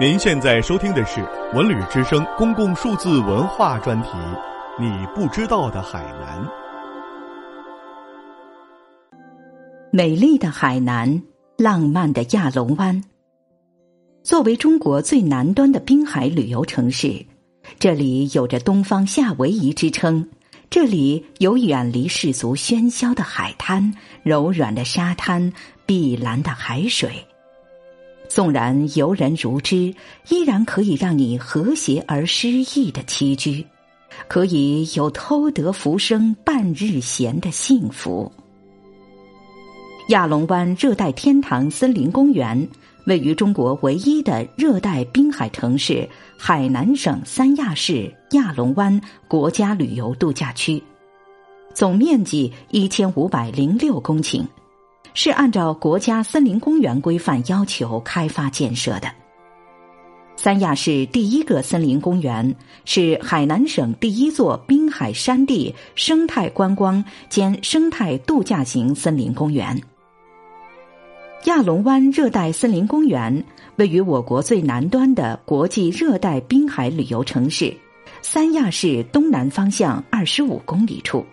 您现在收听的是文旅之声公共数字文化专题，《你不知道的海南》。美丽的海南，浪漫的亚龙湾。作为中国最南端的滨海旅游城市，这里有着“东方夏威夷”之称。这里有远离世俗喧嚣的海滩、柔软的沙滩、碧蓝的海水。纵然游人如织，依然可以让你和谐而诗意的栖居，可以有偷得浮生半日闲的幸福。亚龙湾热带天堂森林公园位于中国唯一的热带滨海城市海南省三亚市亚龙湾国家旅游度假区，总面积一千五百零六公顷。是按照国家森林公园规范要求开发建设的。三亚市第一个森林公园，是海南省第一座滨海山地生态观光兼生态度假型森林公园。亚龙湾热带森林公园位于我国最南端的国际热带滨海旅游城市三亚市东南方向二十五公里处。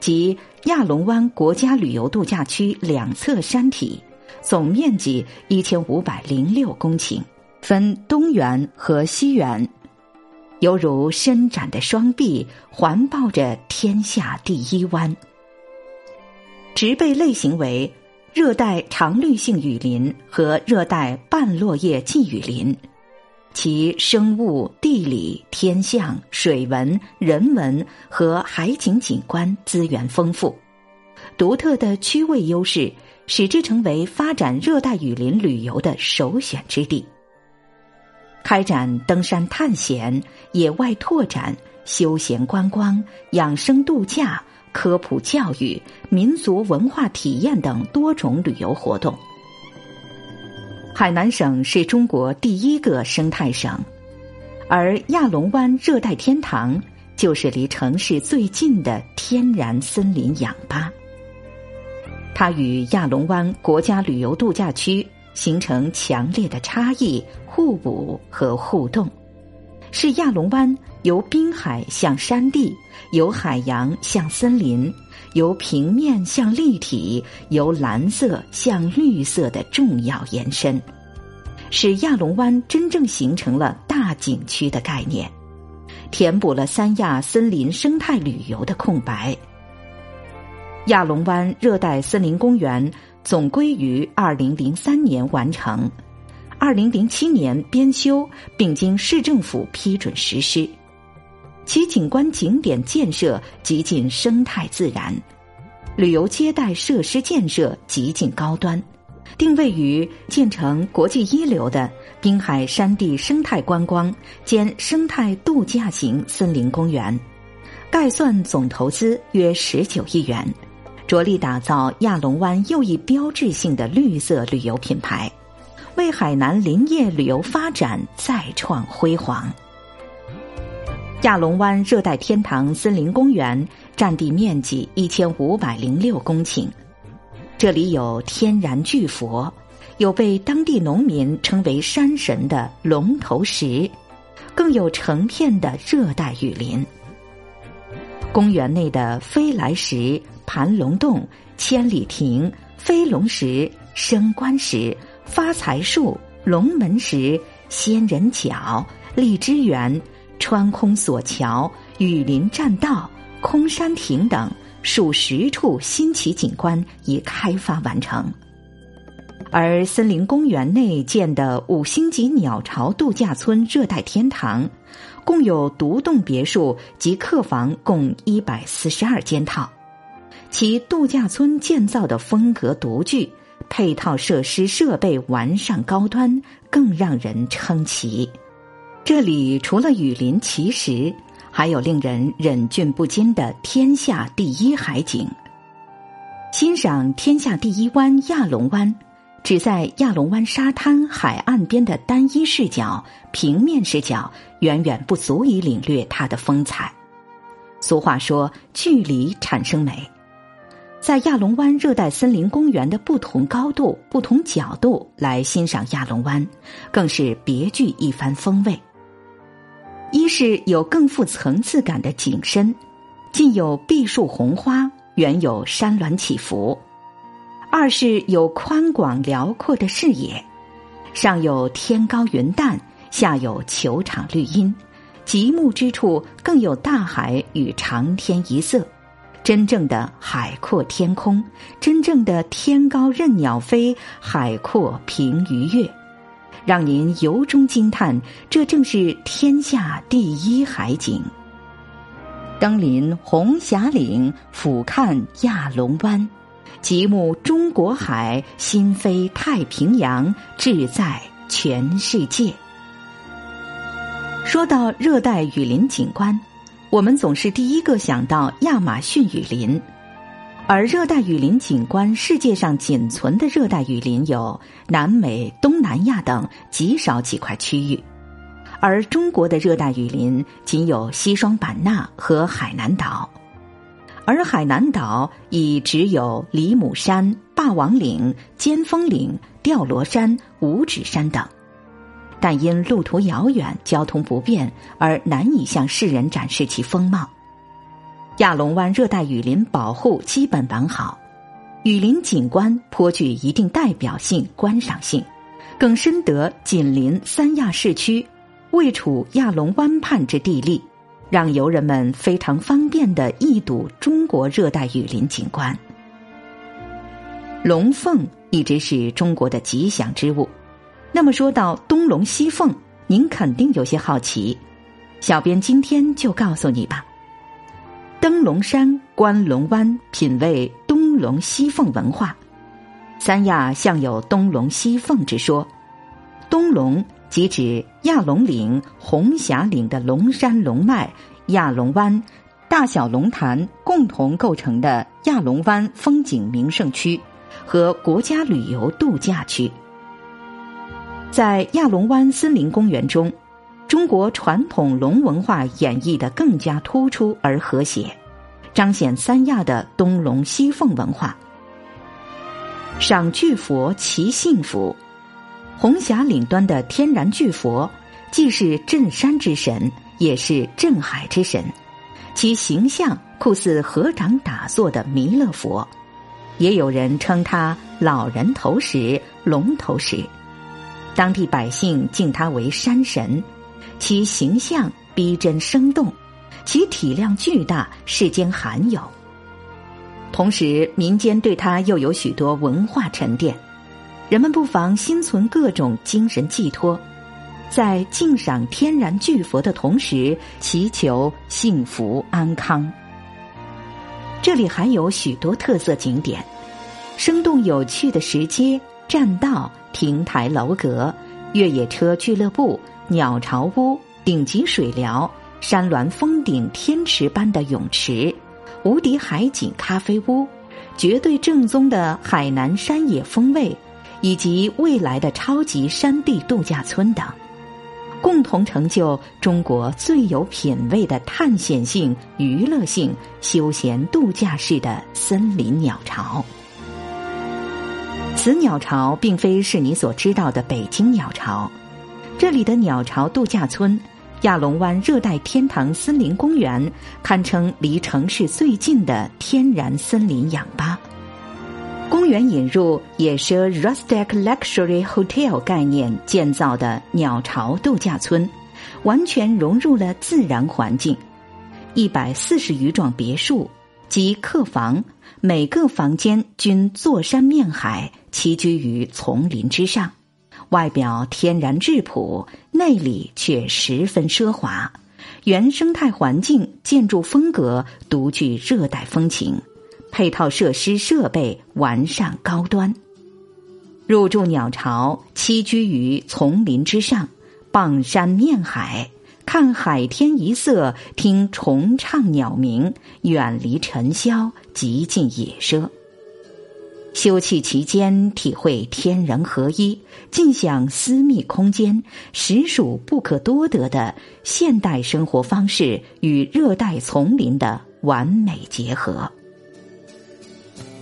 即亚龙湾国家旅游度假区两侧山体，总面积一千五百零六公顷，分东园和西园，犹如伸展的双臂环抱着天下第一湾。植被类型为热带常绿性雨林和热带半落叶寄雨林。其生物、地理、天象、水文、人文和海景景观资源丰富，独特的区位优势使之成为发展热带雨林旅游的首选之地。开展登山探险、野外拓展、休闲观光、养生度假、科普教育、民俗文化体验等多种旅游活动。海南省是中国第一个生态省，而亚龙湾热带天堂就是离城市最近的天然森林氧吧。它与亚龙湾国家旅游度假区形成强烈的差异、互补和互动，是亚龙湾由滨海向山地，由海洋向森林，由平面向立体，由蓝色向绿色的重要延伸。使亚龙湾真正形成了大景区的概念，填补了三亚森林生态旅游的空白。亚龙湾热带森林公园总归于二零零三年完成，二零零七年编修，并经市政府批准实施。其景观景点建设极尽生态自然，旅游接待设施建设极尽高端。定位于建成国际一流的滨海山地生态观光兼生态度假型森林公园，概算总投资约十九亿元，着力打造亚龙湾又一标志性的绿色旅游品牌，为海南林业旅游发展再创辉煌。亚龙湾热带天堂森林公园占地面积一千五百零六公顷。这里有天然巨佛，有被当地农民称为山神的龙头石，更有成片的热带雨林。公园内的飞来石、盘龙洞、千里亭、飞龙石、升官石、发财树、龙门石、仙人角、荔枝园、穿空索桥、雨林栈道、空山亭等。数十处新奇景观已开发完成，而森林公园内建的五星级鸟巢度假村热带天堂，共有独栋别墅及客房共一百四十二间套，其度假村建造的风格独具，配套设施设备完善高端，更让人称奇。这里除了雨林奇石。还有令人忍俊不禁的天下第一海景。欣赏天下第一湾亚龙湾，只在亚龙湾沙滩海岸边的单一视角、平面视角，远远不足以领略它的风采。俗话说：“距离产生美。”在亚龙湾热带森林公园的不同高度、不同角度来欣赏亚龙湾，更是别具一番风味。是有更富层次感的景深，近有碧树红花，远有山峦起伏；二是有宽广辽阔的视野，上有天高云淡，下有球场绿荫，极目之处更有大海与长天一色。真正的海阔天空，真正的天高任鸟飞，海阔凭鱼跃。让您由衷惊叹，这正是天下第一海景。登临红霞岭，俯瞰亚龙湾，极目中国海，心飞太平洋，志在全世界。说到热带雨林景观，我们总是第一个想到亚马逊雨林。而热带雨林景观，世界上仅存的热带雨林有南美、东南亚等极少几块区域，而中国的热带雨林仅有西双版纳和海南岛，而海南岛已只有里姆山、霸王岭、尖峰岭、吊罗山、五指山等，但因路途遥远、交通不便而难以向世人展示其风貌。亚龙湾热带雨林保护基本完好，雨林景观颇具一定代表性、观赏性，更深得紧邻三亚市区、位处亚龙湾畔之地利，让游人们非常方便的一睹中国热带雨林景观。龙凤一直是中国的吉祥之物，那么说到东龙西凤，您肯定有些好奇，小编今天就告诉你吧。登龙山，观龙湾，品味东龙西凤文化。三亚向有东龙西凤之说。东龙即指亚龙岭、红霞岭的龙山龙脉，亚龙湾、大小龙潭共同构成的亚龙湾风景名胜区和国家旅游度假区。在亚龙湾森林公园中。中国传统龙文化演绎的更加突出而和谐，彰显三亚的东龙西凤文化。赏巨佛其幸福，红霞岭端的天然巨佛，既是镇山之神，也是镇海之神，其形象酷似合掌打坐的弥勒佛，也有人称他老人头石、龙头石，当地百姓敬他为山神。其形象逼真生动，其体量巨大，世间罕有。同时，民间对他又有许多文化沉淀，人们不妨心存各种精神寄托，在敬赏天然巨佛的同时，祈求幸福安康。这里还有许多特色景点，生动有趣的石阶、栈道、亭台楼阁、越野车俱乐部。鸟巢屋、顶级水疗、山峦峰顶天池般的泳池、无敌海景咖啡屋、绝对正宗的海南山野风味，以及未来的超级山地度假村等，共同成就中国最有品位的探险性、娱乐性、休闲度假式的森林鸟巢。此鸟巢并非是你所知道的北京鸟巢。这里的鸟巢度假村、亚龙湾热带天堂森林公园，堪称离城市最近的天然森林氧吧。公园引入野奢 （Rustic Luxury Hotel） 概念建造的鸟巢度假村，完全融入了自然环境。一百四十余幢别墅及客房，每个房间均坐山面海，栖居于丛林之上。外表天然质朴，内里却十分奢华。原生态环境、建筑风格独具热带风情，配套设施设备完善高端。入住鸟巢，栖居于丛林之上，傍山面海，看海天一色，听虫唱鸟鸣，远离尘嚣，极尽野奢。休憩期间，体会天人合一，尽享私密空间，实属不可多得的现代生活方式与热带丛林的完美结合。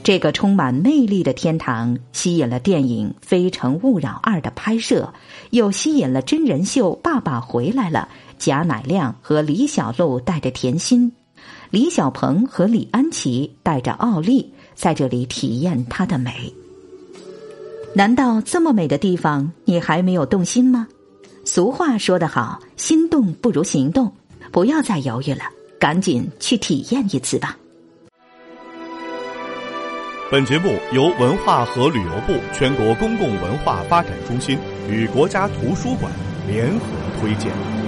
这个充满魅力的天堂吸引了电影《非诚勿扰二》的拍摄，又吸引了真人秀《爸爸回来了》。贾乃亮和李小璐带着甜心，李小鹏和李安琪带着奥利在这里体验它的美。难道这么美的地方你还没有动心吗？俗话说得好，心动不如行动，不要再犹豫了，赶紧去体验一次吧。本节目由文化和旅游部全国公共文化发展中心与国家图书馆联合推荐。